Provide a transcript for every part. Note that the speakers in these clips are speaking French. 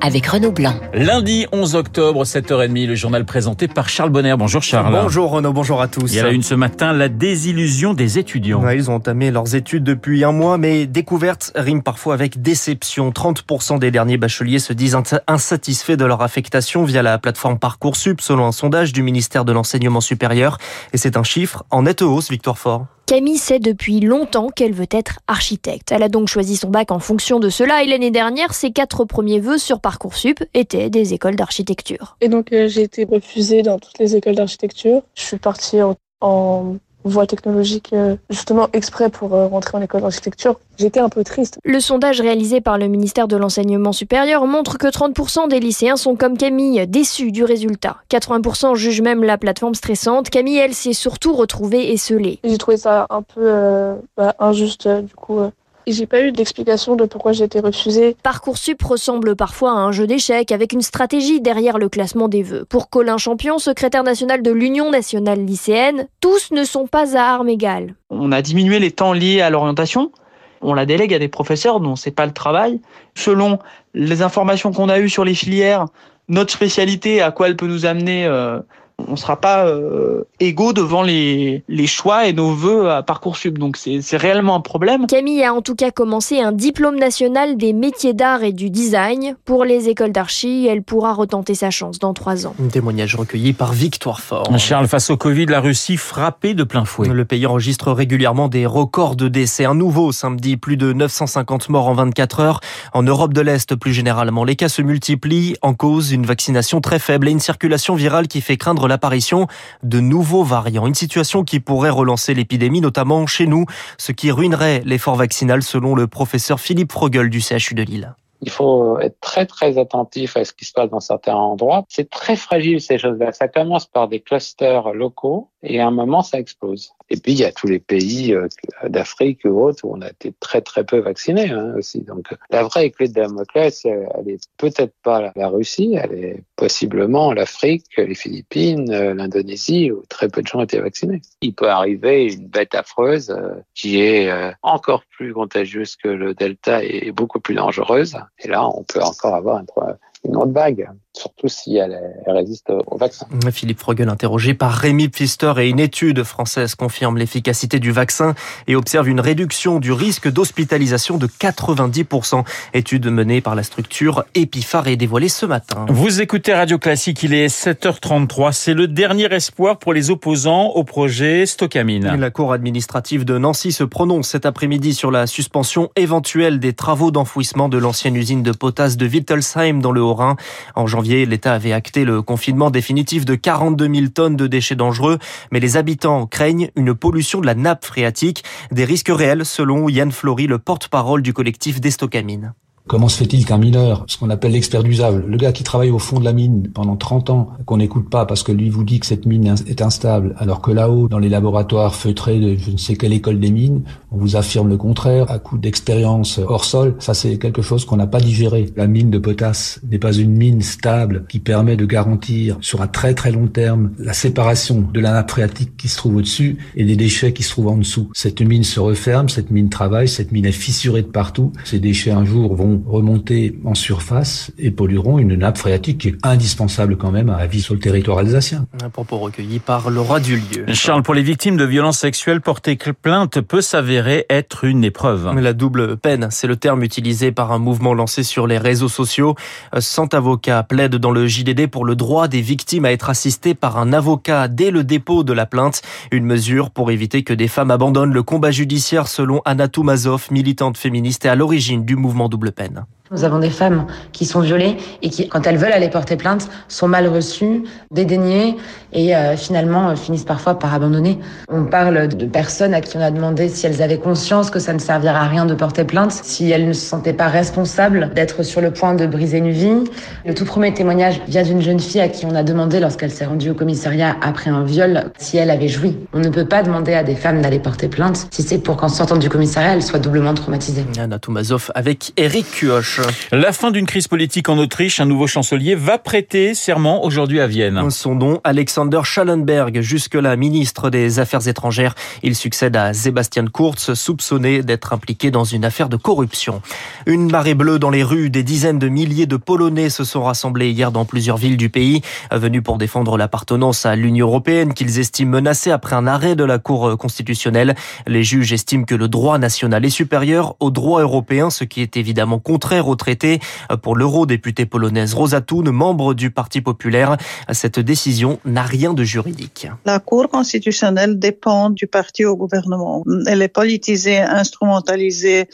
avec Renaud Blanc. Lundi 11 octobre, 7h30, le journal présenté par Charles Bonner. Bonjour Charles. Bonjour Renaud, bonjour à tous. Il y a la une ce matin, la désillusion des étudiants. Ouais, ils ont entamé leurs études depuis un mois, mais découverte rime parfois avec déception. 30% des derniers bacheliers se disent insatisfaits de leur affectation via la plateforme Parcoursup, selon un sondage du ministère de l'Enseignement supérieur. Et c'est un chiffre en nette hausse, Victor Fort. Camille sait depuis longtemps qu'elle veut être architecte. Elle a donc choisi son bac en fonction de cela et l'année dernière, ses quatre premiers vœux sur Parcoursup étaient des écoles d'architecture. Et donc euh, j'ai été refusée dans toutes les écoles d'architecture. Je suis partie en, en voie technologique euh, justement exprès pour euh, rentrer en école d'architecture. J'étais un peu triste. Le sondage réalisé par le ministère de l'Enseignement supérieur montre que 30% des lycéens sont comme Camille, déçus du résultat. 80% jugent même la plateforme stressante. Camille, elle, s'est surtout retrouvée esselée. J'ai trouvé ça un peu euh, bah, injuste du coup. Et j'ai pas eu d'explication de pourquoi j'ai été refusée. Parcoursup ressemble parfois à un jeu d'échecs avec une stratégie derrière le classement des vœux. Pour Colin Champion, secrétaire national de l'Union nationale lycéenne, tous ne sont pas à armes égales. On a diminué les temps liés à l'orientation. On la délègue à des professeurs dont c'est pas le travail. Selon les informations qu'on a eues sur les filières, notre spécialité, à quoi elle peut nous amener, euh, on ne sera pas euh, égaux devant les, les choix et nos voeux à Parcoursup. Donc c'est réellement un problème. Camille a en tout cas commencé un diplôme national des métiers d'art et du design. Pour les écoles d'archi, elle pourra retenter sa chance dans trois ans. Un témoignage recueilli par Victoire Fort. Charles, face au Covid, la Russie frappée de plein fouet. Le pays enregistre régulièrement des records de décès. Un nouveau samedi, plus de 950 morts en 24 heures. En Europe de l'Est, plus généralement, les cas se multiplient. En cause, une vaccination très faible et une circulation virale qui fait craindre l'apparition de nouveaux variants. Une situation qui pourrait relancer l'épidémie, notamment chez nous, ce qui ruinerait l'effort vaccinal selon le professeur Philippe Frogel du CHU de Lille. Il faut être très très attentif à ce qui se passe dans certains endroits. C'est très fragile ces choses-là. Ça commence par des clusters locaux et à un moment ça explose. Et puis il y a tous les pays euh, d'Afrique ou autres où on a été très très peu vaccinés hein, aussi. Donc la vraie clé de Damoclès, elle est peut-être pas la Russie, elle est possiblement l'Afrique, les Philippines, euh, l'Indonésie où très peu de gens étaient vaccinés. Il peut arriver une bête affreuse euh, qui est encore plus contagieuse que le Delta et beaucoup plus dangereuse. Et là, on peut encore avoir une autre vague surtout si elle, résiste au vaccin. Philippe Frogel interrogé par Rémi Pfister et une étude française confirme l'efficacité du vaccin et observe une réduction du risque d'hospitalisation de 90%. Étude menée par la structure Epiphar et dévoilée ce matin. Vous écoutez Radio Classique, il est 7h33. C'est le dernier espoir pour les opposants au projet Stocamine. La Cour administrative de Nancy se prononce cet après-midi sur la suspension éventuelle des travaux d'enfouissement de l'ancienne usine de potasse de Wittelsheim dans le Haut-Rhin. En janvier l'État avait acté le confinement définitif de 42 000 tonnes de déchets dangereux, mais les habitants craignent une pollution de la nappe phréatique, des risques réels selon Yann Flory, le porte-parole du collectif Destocamine. Comment se fait-il qu'un mineur, ce qu'on appelle l'expert d'usable, le gars qui travaille au fond de la mine pendant 30 ans, qu'on n'écoute pas parce que lui vous dit que cette mine est instable, alors que là-haut, dans les laboratoires feutrés de je ne sais quelle école des mines, on vous affirme le contraire, à coup d'expérience hors sol, ça c'est quelque chose qu'on n'a pas digéré. La mine de potasse n'est pas une mine stable qui permet de garantir sur un très très long terme la séparation de la nappe phréatique qui se trouve au-dessus et des déchets qui se trouvent en dessous. Cette mine se referme, cette mine travaille, cette mine est fissurée de partout. Ces déchets un jour vont remonter en surface et pollueront une nappe phréatique qui est indispensable quand même à la vie sur le territoire alsacien. Un propos recueilli par Laura Dulieu. Charles, pour les victimes de violences sexuelles, porter plainte peut s'avérer être une épreuve. La double peine, c'est le terme utilisé par un mouvement lancé sur les réseaux sociaux. Cent avocats plaident dans le JDD pour le droit des victimes à être assistées par un avocat dès le dépôt de la plainte. Une mesure pour éviter que des femmes abandonnent le combat judiciaire selon Anna Toumazov, militante féministe et à l'origine du mouvement double peine. Rennes. Nous avons des femmes qui sont violées et qui, quand elles veulent aller porter plainte, sont mal reçues, dédaignées et euh, finalement euh, finissent parfois par abandonner. On parle de personnes à qui on a demandé si elles avaient conscience que ça ne servirait à rien de porter plainte, si elles ne se sentaient pas responsables d'être sur le point de briser une vie. Le tout premier témoignage vient d'une jeune fille à qui on a demandé, lorsqu'elle s'est rendue au commissariat après un viol, si elle avait joui. On ne peut pas demander à des femmes d'aller porter plainte si c'est pour qu'en sortant du commissariat, elles soient doublement traumatisées. Anna avec Eric Cuoche. Gauche. La fin d'une crise politique en Autriche, un nouveau chancelier va prêter serment aujourd'hui à Vienne. Son nom, Alexander Schallenberg, jusque-là ministre des Affaires étrangères. Il succède à Sebastian Kurz, soupçonné d'être impliqué dans une affaire de corruption. Une marée bleue dans les rues, des dizaines de milliers de Polonais se sont rassemblés hier dans plusieurs villes du pays, venus pour défendre l'appartenance à l'Union européenne qu'ils estiment menacée après un arrêt de la Cour constitutionnelle. Les juges estiment que le droit national est supérieur au droit européen, ce qui est évidemment contraire traité. Pour l'eurodéputée polonaise Rosa membre du Parti populaire, cette décision n'a rien de juridique. La Cour constitutionnelle dépend du parti au gouvernement. Elle est politisée, instrumentalisée,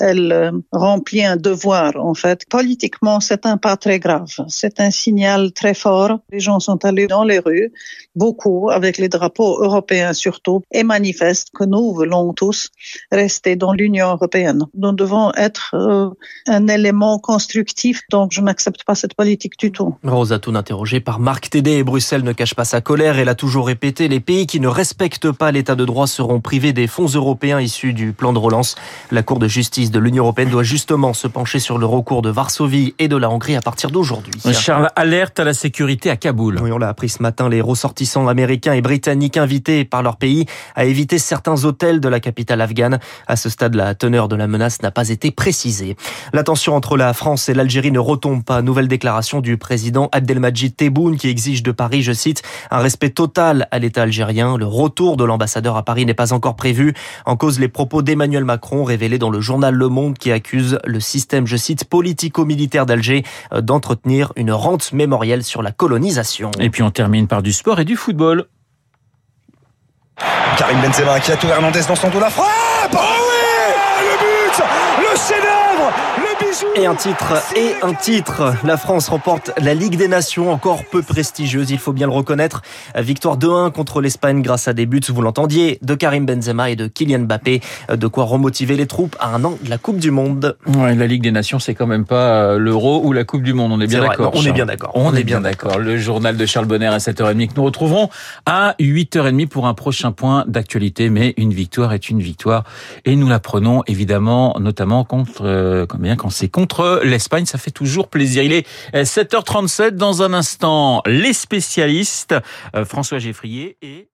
elle euh, remplit un devoir en fait. Politiquement, c'est un pas très grave. C'est un signal très fort. Les gens sont allés dans les rues, beaucoup avec les drapeaux européens surtout, et manifestent que nous voulons tous rester dans l'Union européenne. Nous devons être euh, un élément constructif, donc je n'accepte pas cette politique du tout. Rosa Thun interrogée par Marc Tédé et Bruxelles ne cache pas sa colère. Elle a toujours répété les pays qui ne respectent pas l'état de droit seront privés des fonds européens issus du plan de relance. La Cour de justice de l'Union européenne doit justement se pencher sur le recours de Varsovie et de la Hongrie à partir d'aujourd'hui. Charles, alerte à la sécurité à Kaboul. Oui, on l'a appris ce matin, les ressortissants américains et britanniques invités par leur pays à éviter certains hôtels de la capitale afghane. À ce stade, la teneur de la menace n'a pas été précisée. La tension entre la France et l'Algérie ne retombe pas. Nouvelle déclaration du président Abdelmajid Tebboune qui exige de Paris, je cite, un respect total à l'État algérien. Le retour de l'ambassadeur à Paris n'est pas encore prévu. En cause, les propos d'Emmanuel Macron révélés dans le journal Le Monde qui accuse le système, je cite, politico-militaire d'Alger euh, d'entretenir une rente mémorielle sur la colonisation. Et puis on termine par du sport et du football. Karim Benzema qui a tout Hernandez dans son dos la frappe. Oh oui Le but Le chef-d'œuvre et un titre, et un titre. La France remporte la Ligue des Nations, encore peu prestigieuse, il faut bien le reconnaître. Victoire 2-1 contre l'Espagne grâce à des buts, vous l'entendiez, de Karim Benzema et de Kylian Mbappé. De quoi remotiver les troupes à un an de la Coupe du Monde. Ouais, la Ligue des Nations, c'est quand même pas euh, l'Euro ou la Coupe du Monde, on est bien d'accord. On est bien d'accord. On, est bien d'accord. Le journal de Charles Bonner à 7h30 que nous retrouverons à 8h30 pour un prochain point d'actualité. Mais une victoire est une victoire et nous la prenons évidemment, notamment contre, euh, combien quand c'est contre l'Espagne. Ça fait toujours plaisir. Il est 7h37 dans un instant. Les spécialistes, euh, François Geffrier et